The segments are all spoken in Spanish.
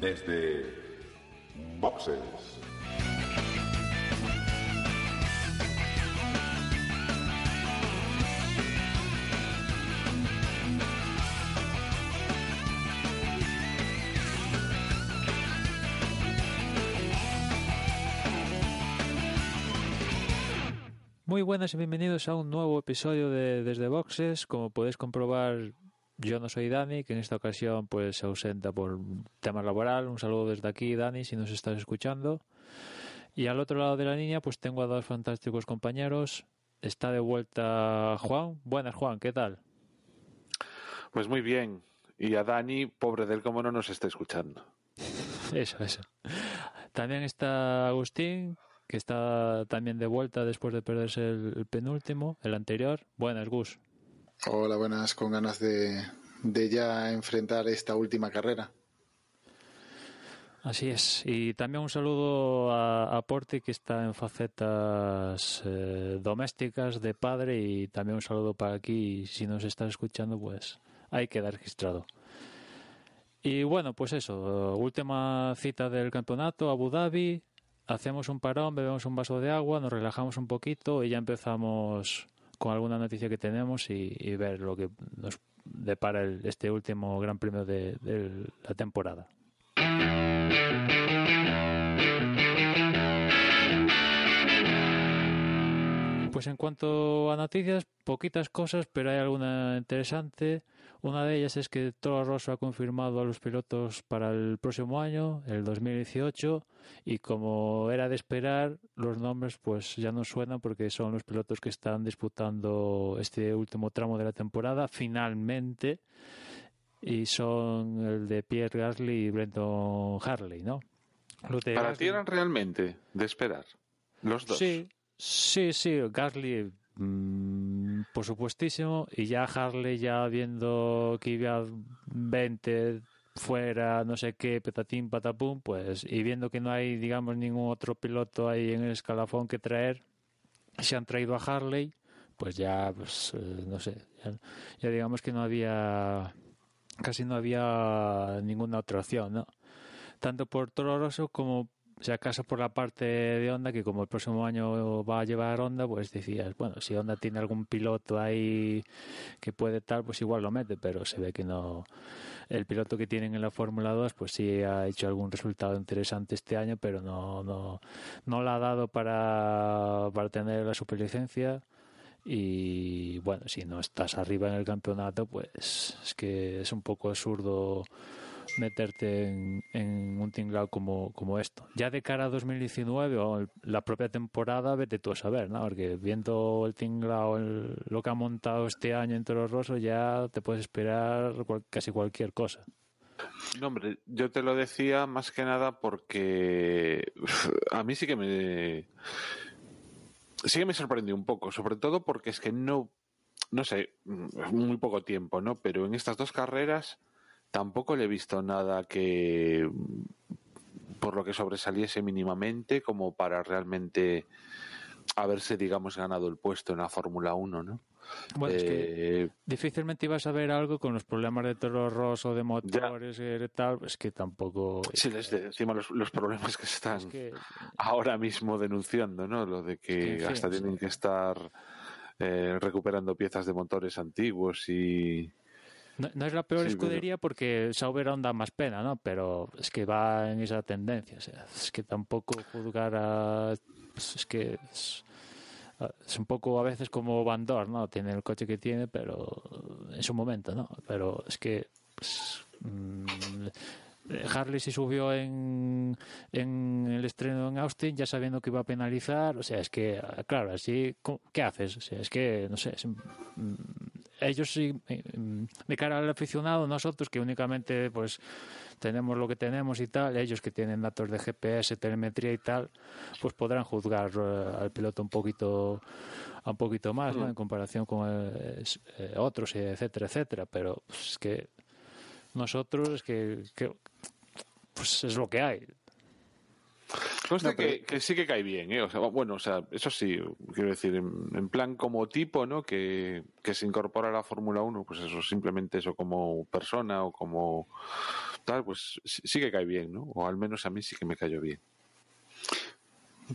desde Boxes. Muy buenas y bienvenidos a un nuevo episodio de Desde Boxes. Como podéis comprobar, yo no soy Dani, que en esta ocasión pues se ausenta por tema laboral. Un saludo desde aquí, Dani, si nos estás escuchando. Y al otro lado de la línea pues tengo a dos fantásticos compañeros. Está de vuelta Juan. Buenas, Juan, ¿qué tal? Pues muy bien. Y a Dani, pobre de él, como no nos está escuchando. Eso, eso. También está Agustín, que está también de vuelta después de perderse el penúltimo, el anterior. Buenas, Gus. Hola, buenas, con ganas de, de ya enfrentar esta última carrera. Así es. Y también un saludo a, a que está en facetas eh, domésticas de padre, y también un saludo para aquí. Si nos estás escuchando, pues hay que dar registrado. Y bueno, pues eso, última cita del campeonato, Abu Dhabi, hacemos un parón, bebemos un vaso de agua, nos relajamos un poquito y ya empezamos con alguna noticia que tenemos y, ver lo que nos depara el, este último Gran Premio de la temporada. Pues en cuanto a noticias, poquitas cosas, pero hay alguna interesante. Una de ellas es que Toro Rosso ha confirmado a los pilotos para el próximo año, el 2018, y como era de esperar, los nombres pues ya no suenan porque son los pilotos que están disputando este último tramo de la temporada finalmente y son el de Pierre Gasly y Brenton Harley, ¿no? De Para Gasly- ti eran realmente de esperar. Los dos. Sí, sí, sí, Gasly, mm, por supuestísimo, y ya Harley ya viendo que iba 20 fuera, no sé qué, petatín, patapum, pues, y viendo que no hay, digamos, ningún otro piloto ahí en el escalafón que traer, se han traído a Harley, pues ya, pues, eh, no sé, ya, ya digamos que no había, casi no había ninguna otra opción, ¿no? Tanto por Toro Rosso como si acaso por la parte de Honda, que como el próximo año va a llevar Honda, pues decías, bueno, si Honda tiene algún piloto ahí que puede tal, pues igual lo mete, pero se ve que no. El piloto que tienen en la Fórmula 2, pues sí ha hecho algún resultado interesante este año, pero no, no, no la ha dado para, para tener la superlicencia. Y bueno, si no estás arriba en el campeonato, pues es que es un poco absurdo meterte en, un tinglado como, como esto. Ya de cara a 2019 o la propia temporada, vete tú a saber, ¿no? Porque viendo el tinglado, el- lo que ha montado este año en Toro Rosso, ya te puedes esperar casi cualquier cosa. No, hombre, yo te lo decía más que nada porque a mí sí que me sí que me sorprendió un poco, sobre todo porque es que no no sé, muy poco tiempo, ¿no? Pero en estas dos carreras tampoco le he visto nada que por lo que sobresaliese mínimamente como para realmente haberse, digamos, ganado el puesto en la Fórmula 1, ¿no? Bueno, es que Eh, difícilmente ibas a ver algo con los problemas de Toro Rosso, de motores y tal, es que tampoco... Sí, les de- encima los, los problemas que están es que- ahora mismo denunciando, ¿no? Lo de que hasta tienen sí. que estar eh, recuperando piezas de motores antiguos y... No, no es la peor Sí, escudería porque Sauber aún da más pena, ¿no? Pero es que va en esa tendencia. O sea, es que tampoco juzgar a. pues es que es, es un poco a veces como Van Dorn, ¿no? Tiene el coche que tiene, pero en su momento, ¿no? Pero es que. pues, mm, Harley se subió en, en el estreno en Austin ya sabiendo que iba a penalizar. O sea, es que, claro, así, ¿qué haces? O sea, es que, no sé, es, ellos sí, mm, de cara al aficionado, nosotros que únicamente pues tenemos lo que tenemos y tal, ellos que tienen datos de GPS, telemetría y tal, pues podrán juzgar eh, al piloto un poquito un poquito más, ¿no? En comparación con eh, eh, otros, etcétera, etcétera. Pero pues, es que nosotros es que, que pues es lo que hay. Conste No, pero- que, que sí que cae bien, ¿eh? O sea, bueno, o sea, eso sí, quiero decir, en, en plan como tipo, ¿no? Que, que se incorpora a la Fórmula 1, pues eso, simplemente eso como persona o como tal, pues sí, que cae bien, ¿no? O al menos a mí sí que me cayó bien.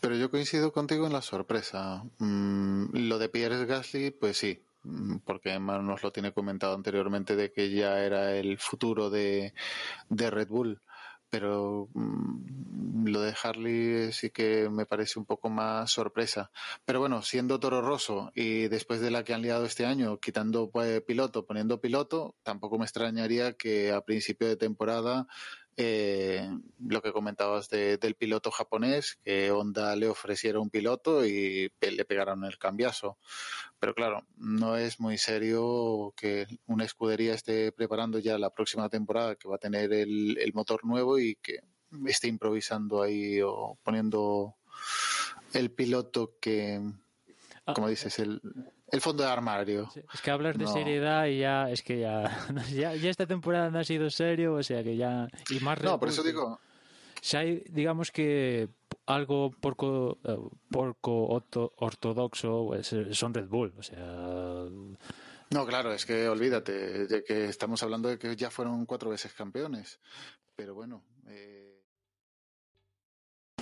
Pero yo coincido contigo en la sorpresa. Mm, lo de Pierre Gasly, pues sí, mm, porque además nos lo tiene comentado anteriormente de que ya era el futuro de, de Red Bull. Pero mm, lo de Harley sí que me parece un poco más sorpresa. Pero bueno, siendo Toro Rosso y después de la que han liado este año, quitando pues, piloto, poniendo piloto, tampoco me extrañaría que a principio de temporada eh, lo que comentabas de- del piloto japonés, que Honda le ofreciera un piloto y le pegaron el cambiazo. Pero claro, no es muy serio que una escudería esté preparando ya la próxima temporada, que va a tener el, el motor nuevo y que esté improvisando ahí o poniendo el piloto que, Ah. como dices, el, el fondo de armario. Sí, Es que hablas de No. seriedad y ya, es que ya, ya, ya esta temporada no ha sido serio, o sea que ya... Y más No, por eso digo, Si hay, digamos que algo porco, eh, porco orto- ortodoxo, pues eh, son Red Bull, o sea... No, claro, es que olvídate, de que estamos hablando de que ya fueron cuatro veces campeones. Pero bueno, eh,